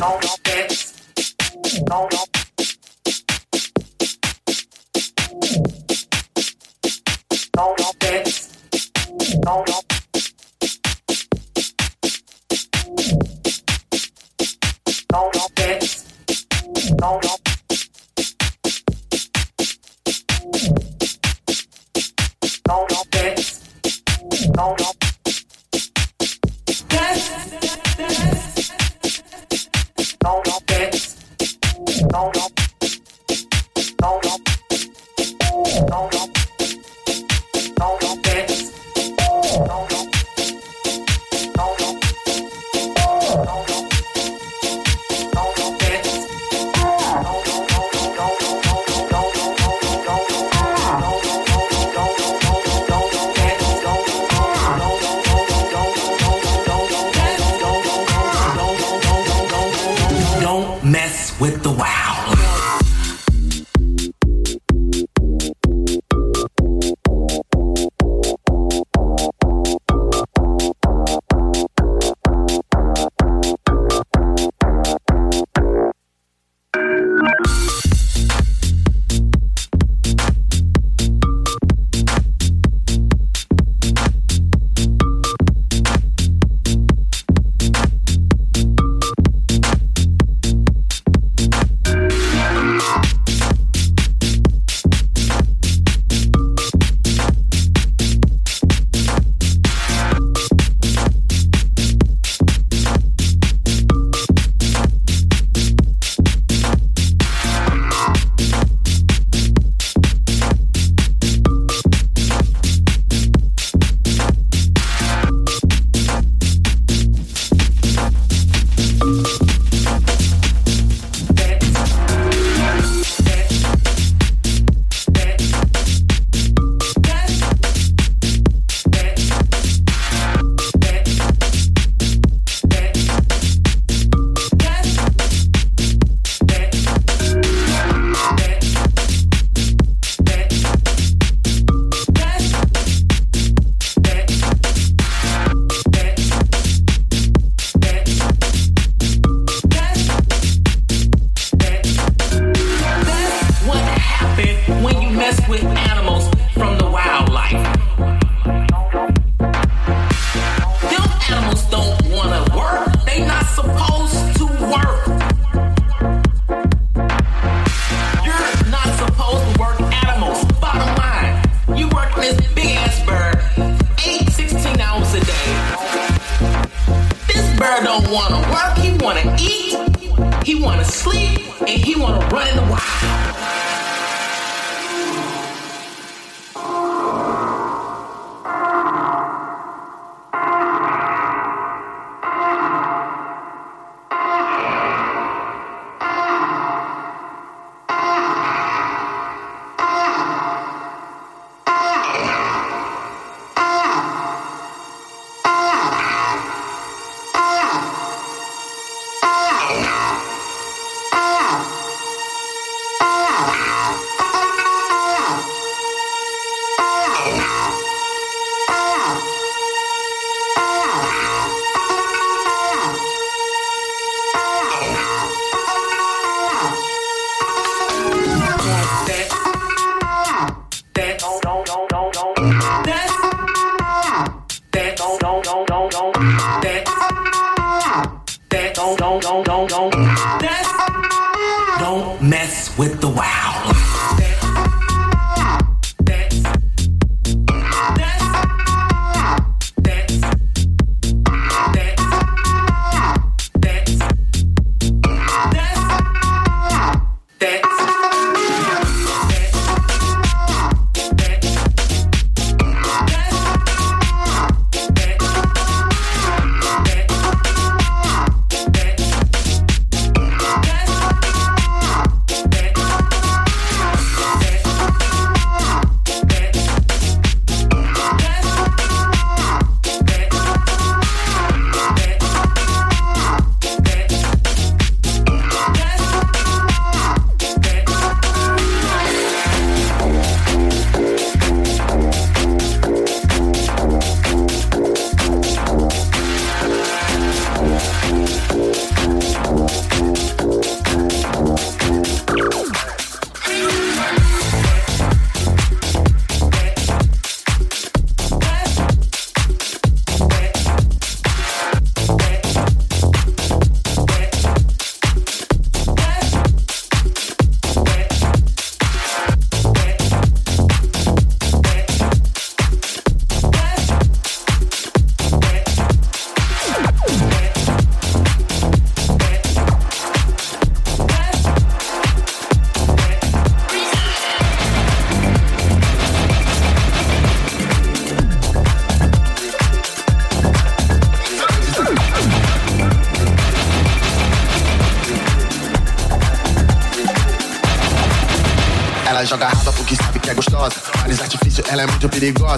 no steps, no. No steps, don't. Don't No steps, no. Yes people today. Don't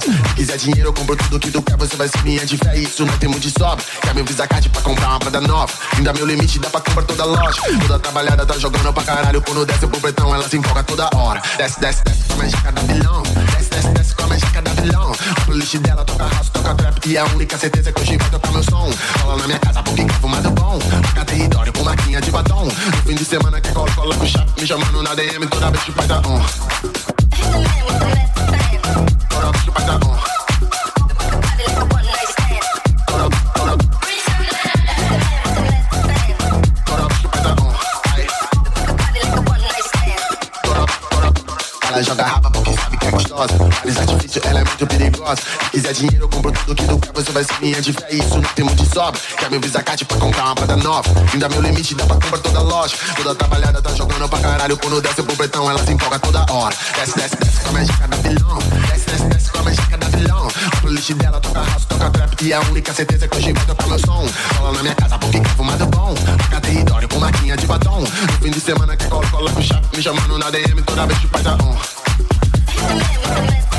Se quiser dinheiro, eu compro tudo que tu quer, você vai ser minha de fé. Isso não temos de sobra. Quer meu Visa Card pra comprar uma prada nova. Ainda meu limite, dá pra comprar toda loja. Toda trabalhada tá jogando pra caralho. Quando desce pro pretão, ela se empolga toda hora. Desce, desce, desce com a mágica da bilhão. Desce, desce, desce com a mágica da bilhão. A playlist dela toca house, toca trap. E a única certeza é que hoje vai tocar meu som. Cola na minha casa porque quer fumado bom. Toca território com marquinha de batom. No fim de semana que cola, cola com chato. Me chamando na DM toda vez que faz a honra. Se quiser dinheiro, eu compro tudo que tu quer, você vai ser minha de fé. Isso não tem muito de sobra. Quer meu Visa Card pra comprar uma prada nova. Ainda meu limite, dá pra comprar toda loja. Toda trabalhada tá jogando pra caralho. Quando desce pro pretão, ela se empolga toda hora. Desce, desce, desce com a mágica da bilhão. Desce, desce, desce com a mágica da bilhão. A playlist dela toca house, toca trap. E a única certeza é que hoje vai tocar meu som. Cola na minha casa porque quer fumado bom. Toca território com marquinha de batom. No fim de semana que cola, cola com chapa. Me chamando na DM toda vez que faz a honra. Bye.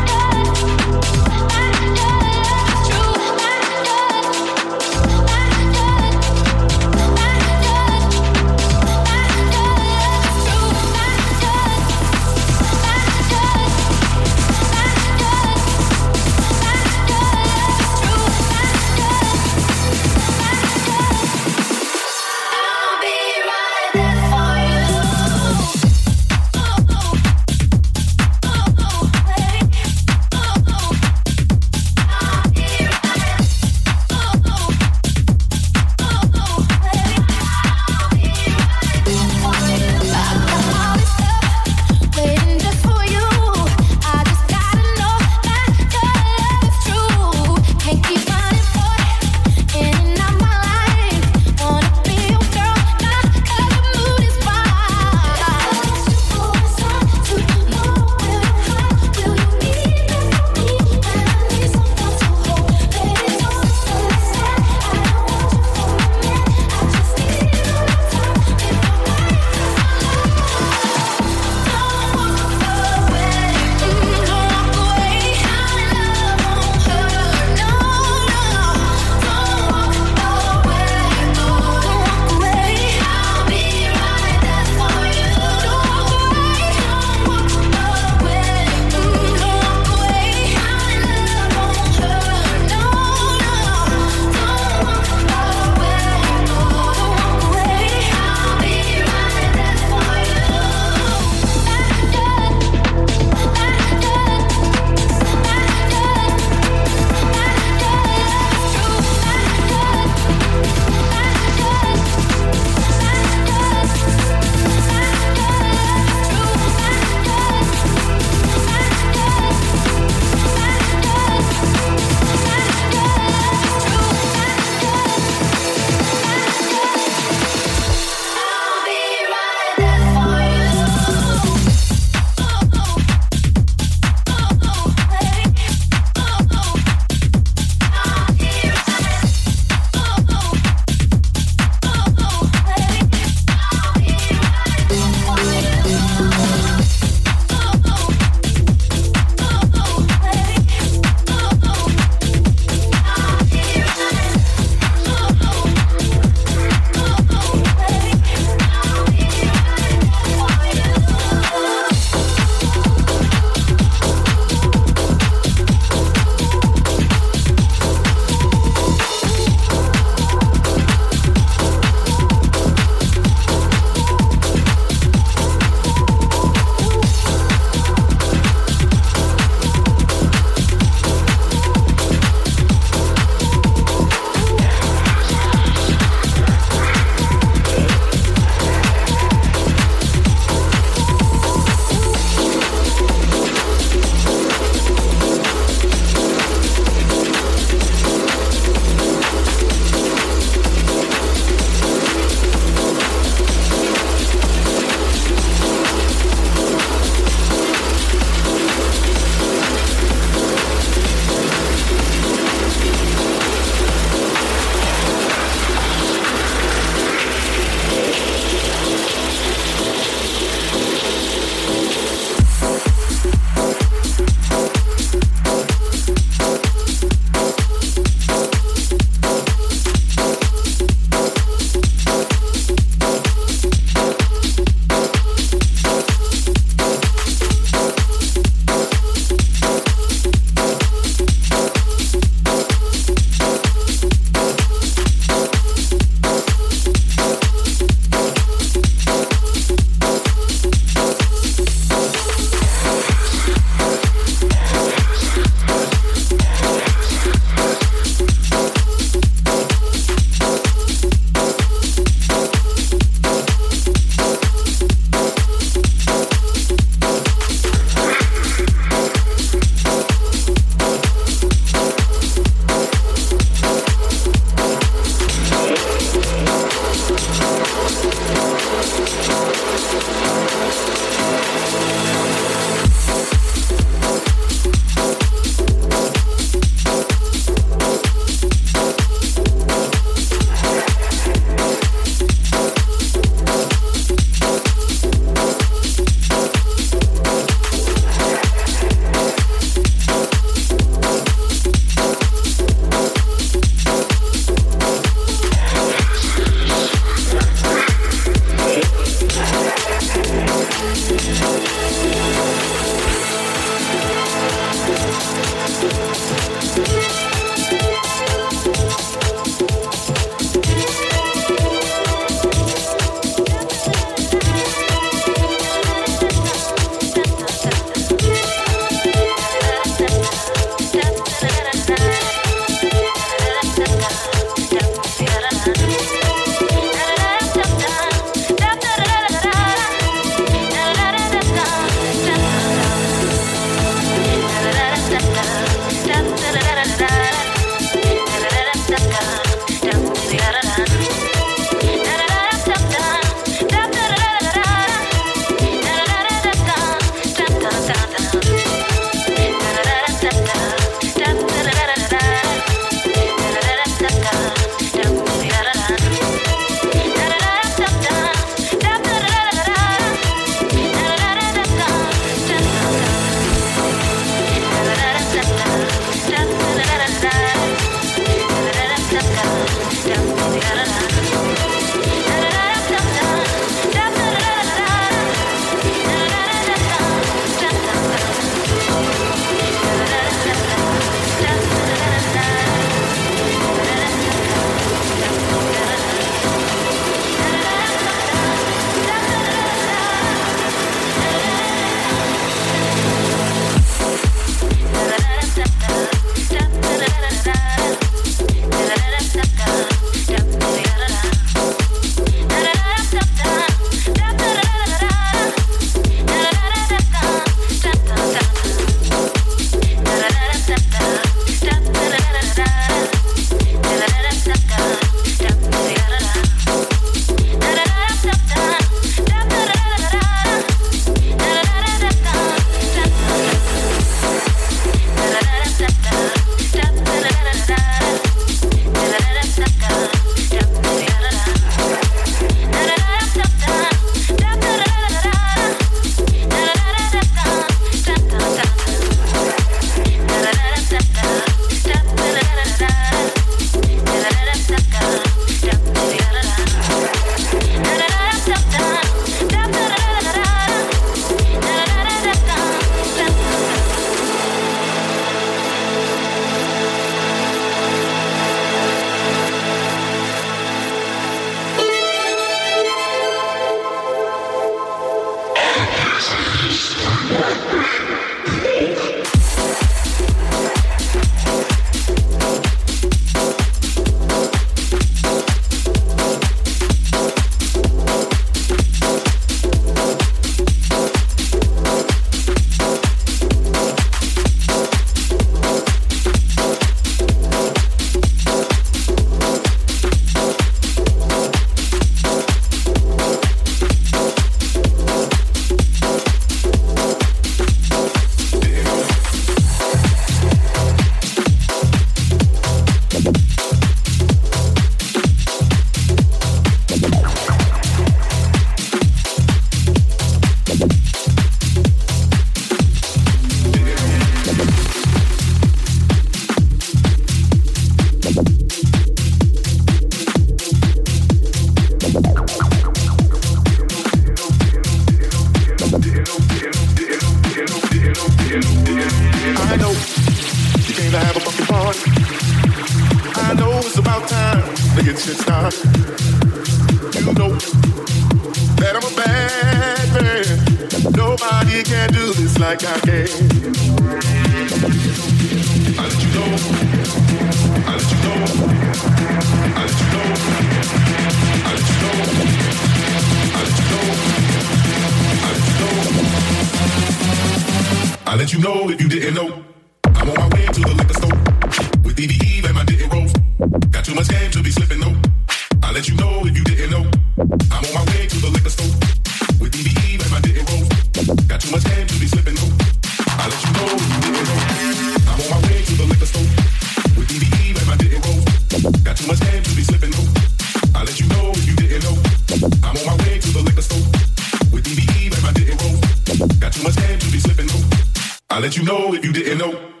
You know if you didn't.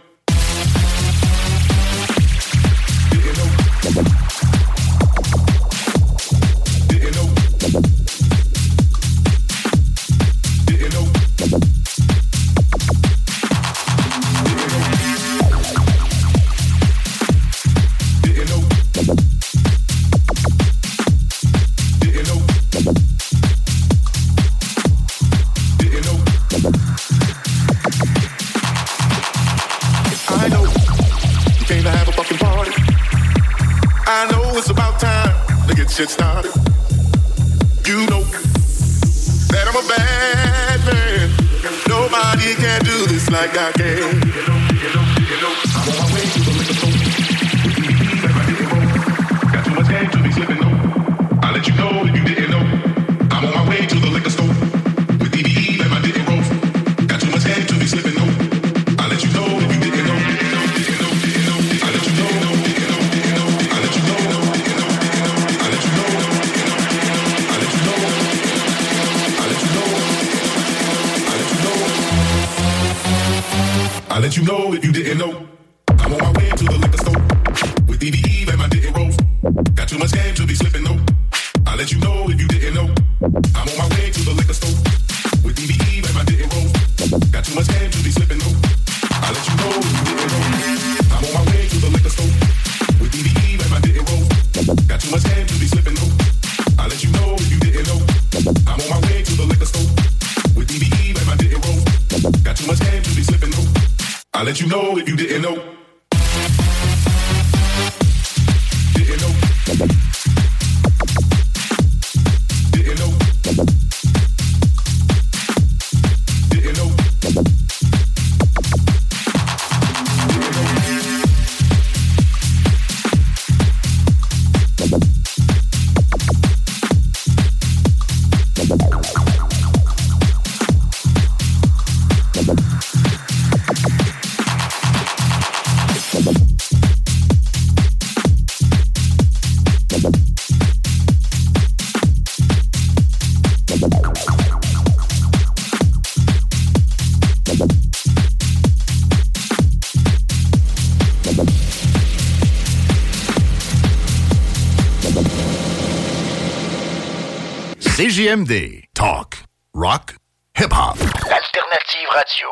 CJMD. Talk. Rock. Hip-hop. Alternative radio.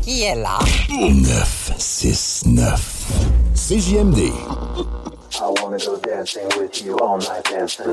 Qui est là? 969. CJMD. I wanna go dancing with you all night dancing.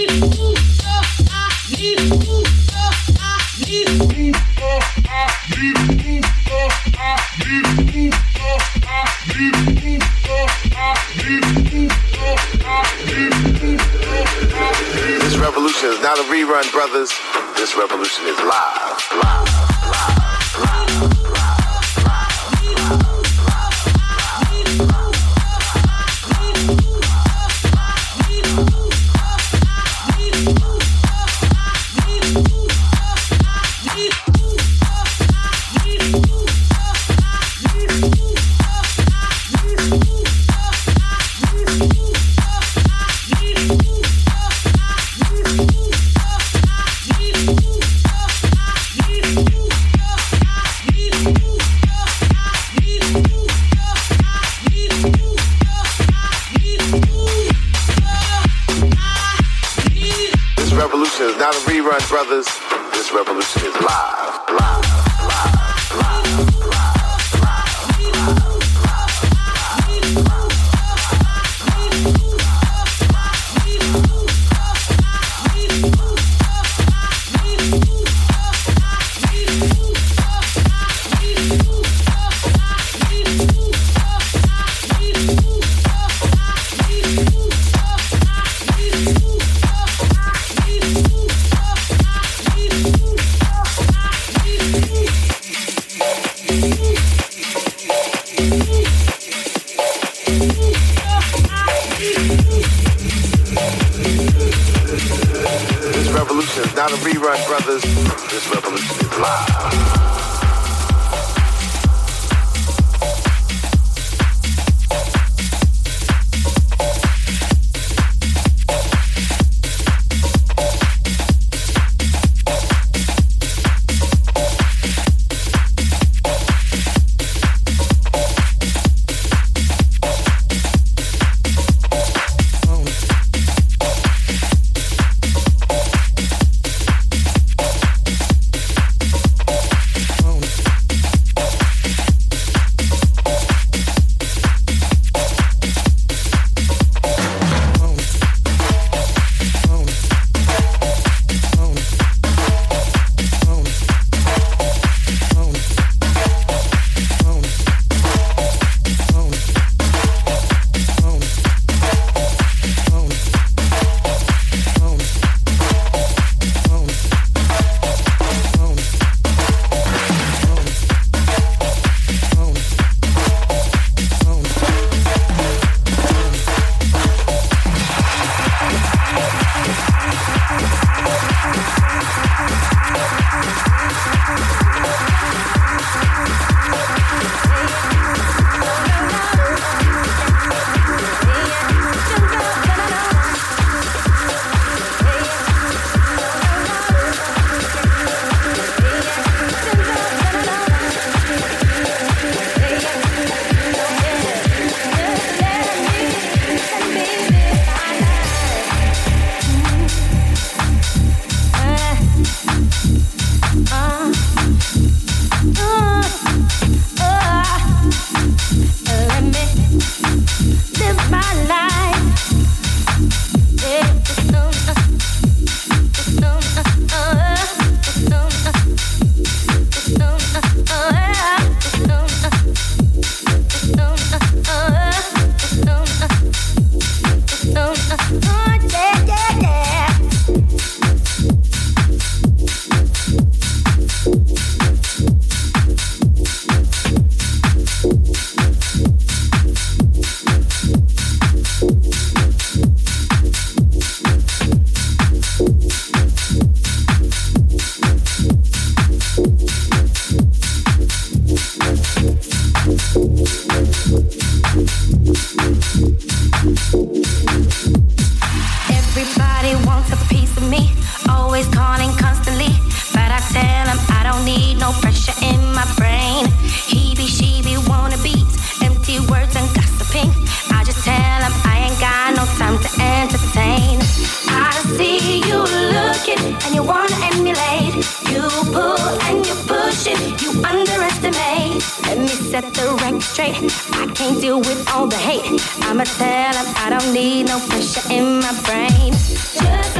This revolution is not a rerun, brothers. This revolution is live. and you wanna emulate. You pull and you push it, you underestimate. Let me set the record straight. I can't deal with all the hate. I'ma tell them I don't need no pressure in my brain. Just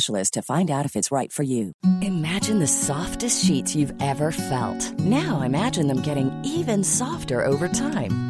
to find out if it's right for you. Imagine the softest sheets you've ever felt. Now imagine them getting even softer over time.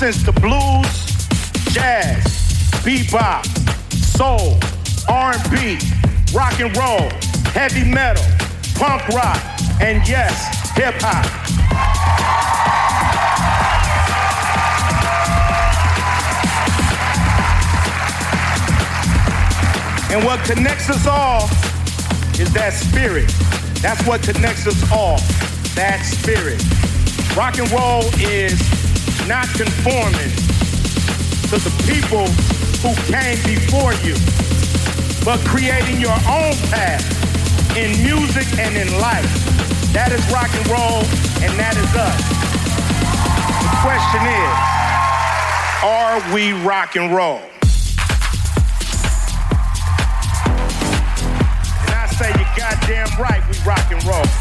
since the blues, jazz, bebop, soul, R&B, rock and roll, heavy metal, punk rock, and yes, hip hop. And what connects us all is that spirit. That's what connects us all. That spirit. Rock and roll is not conforming to the people who came before you, but creating your own path in music and in life. That is rock and roll, and that is us. The question is, are we rock and roll? And I say you're goddamn right, we rock and roll.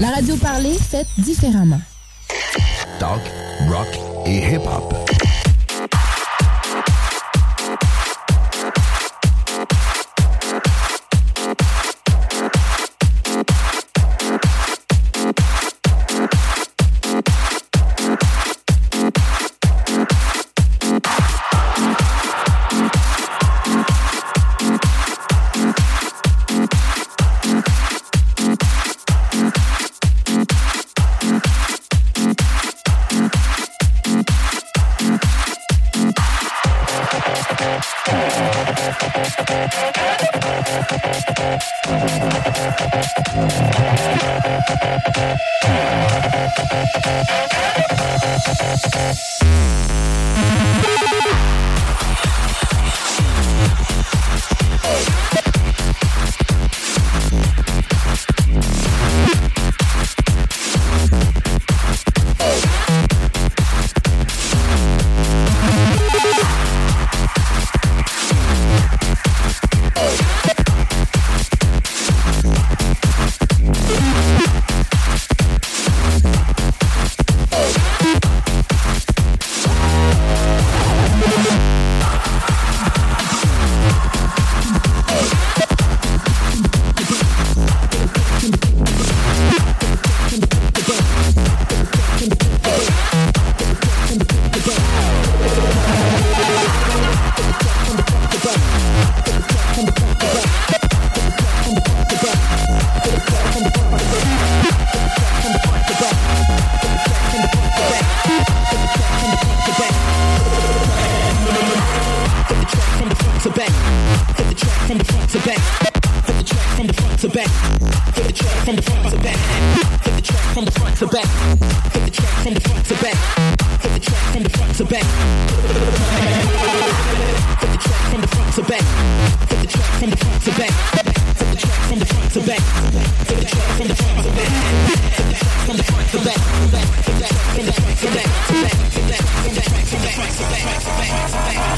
La radio parlée, faite différemment. Talk, rock et hip-hop. To back. Flip the track from the front to back. Flip the track from the front to back. Flip the track from the front to back. Flip the track from the front to back. Flip the track from the front to back. Flip the track from the front to back. Flip the track from the front to back. Flip the track from the front to back. Flip the track from the front to back. Flip the track from the front to back. Flip the track from the front to back. Flip the track from the front to back. Flip the track from the front to back. Front to back. Front to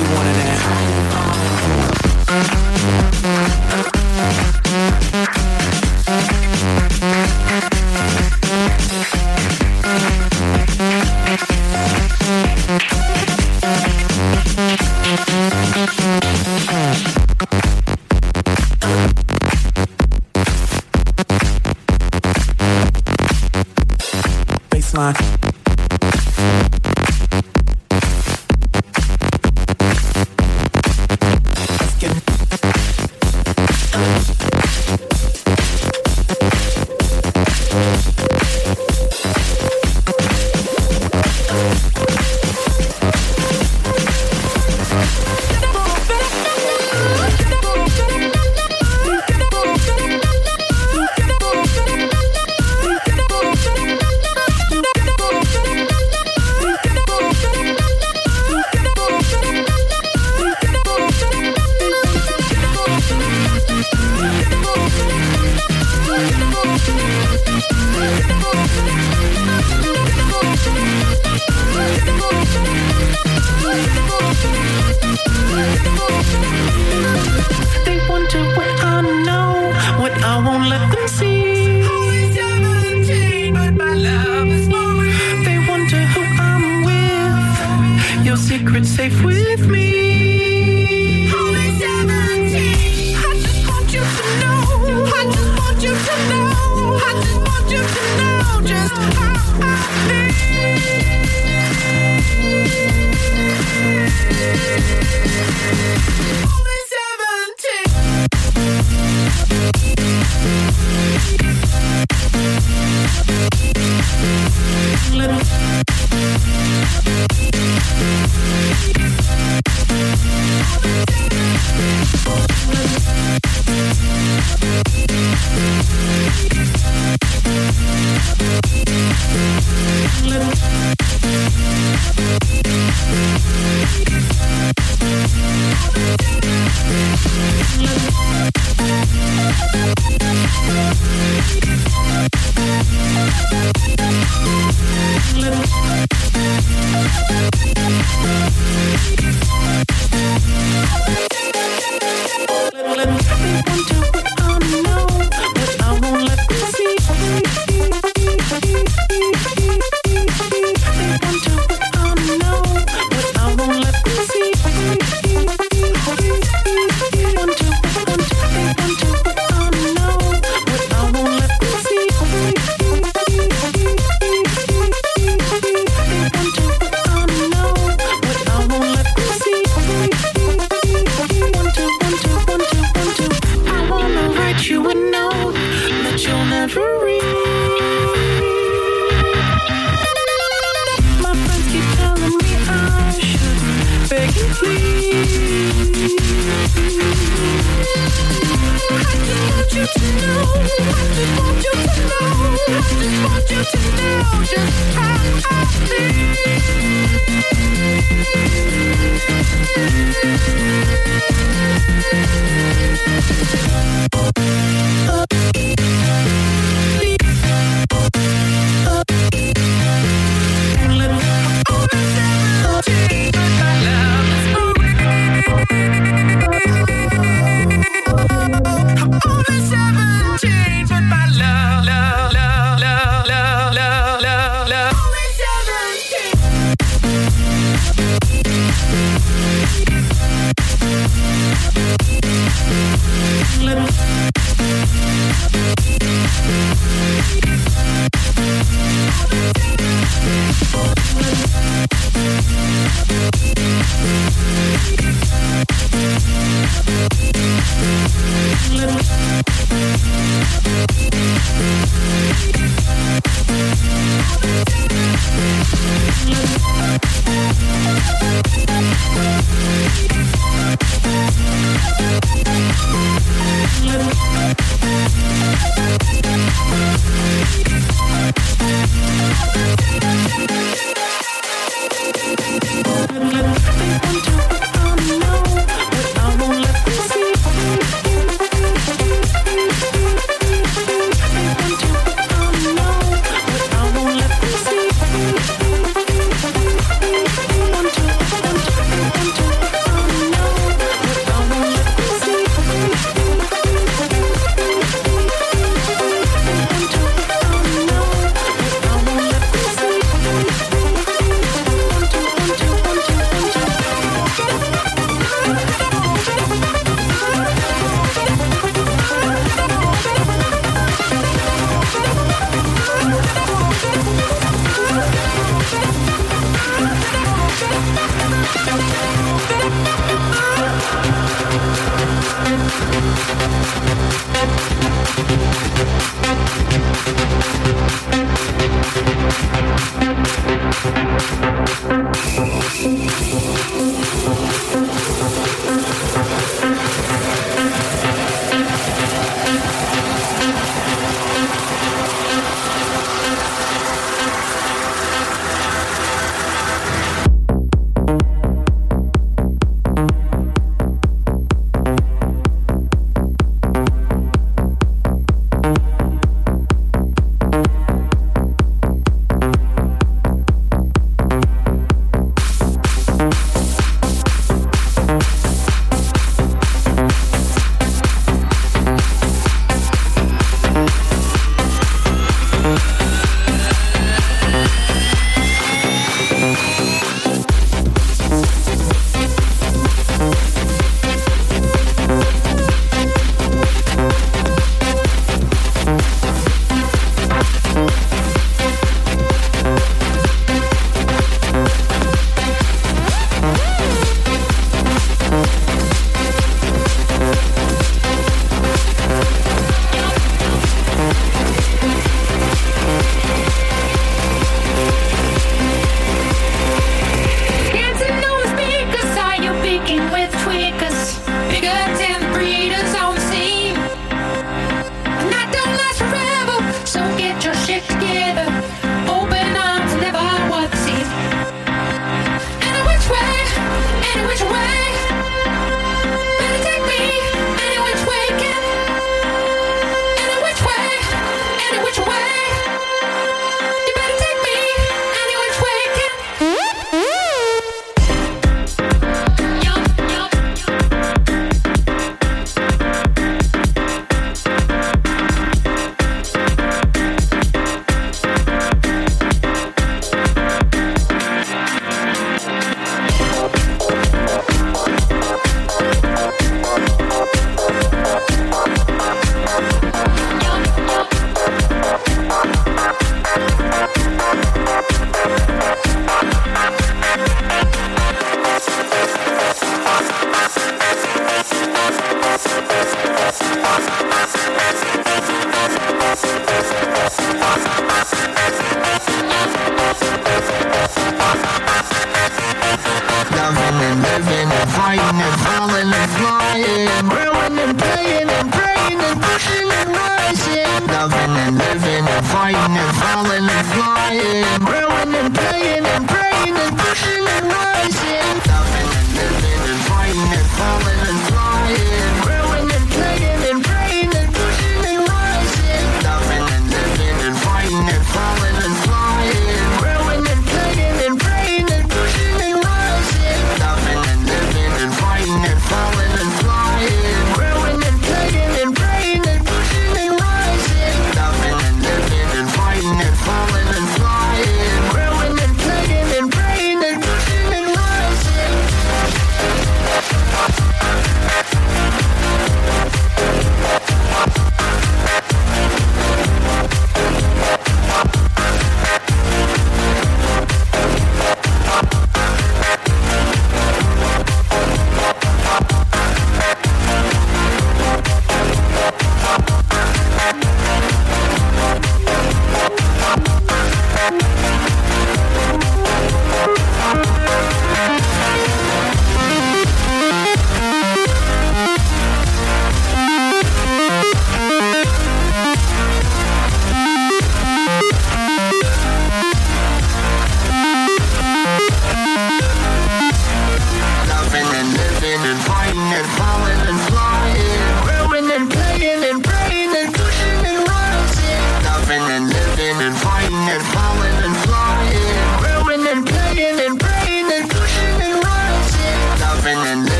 is, they keep Little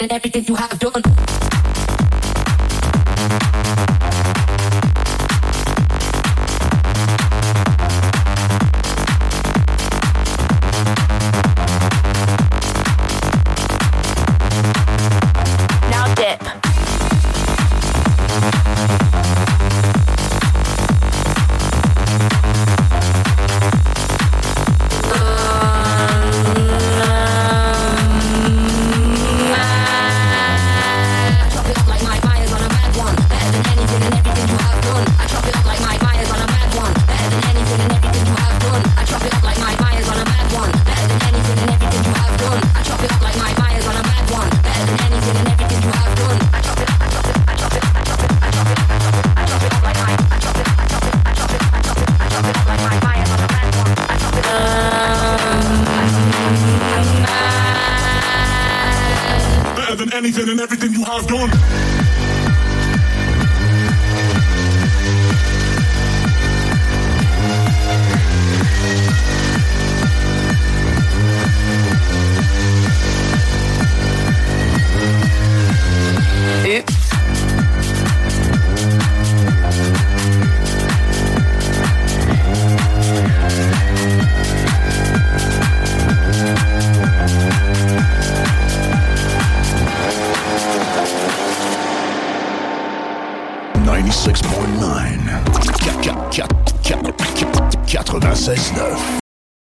everything you have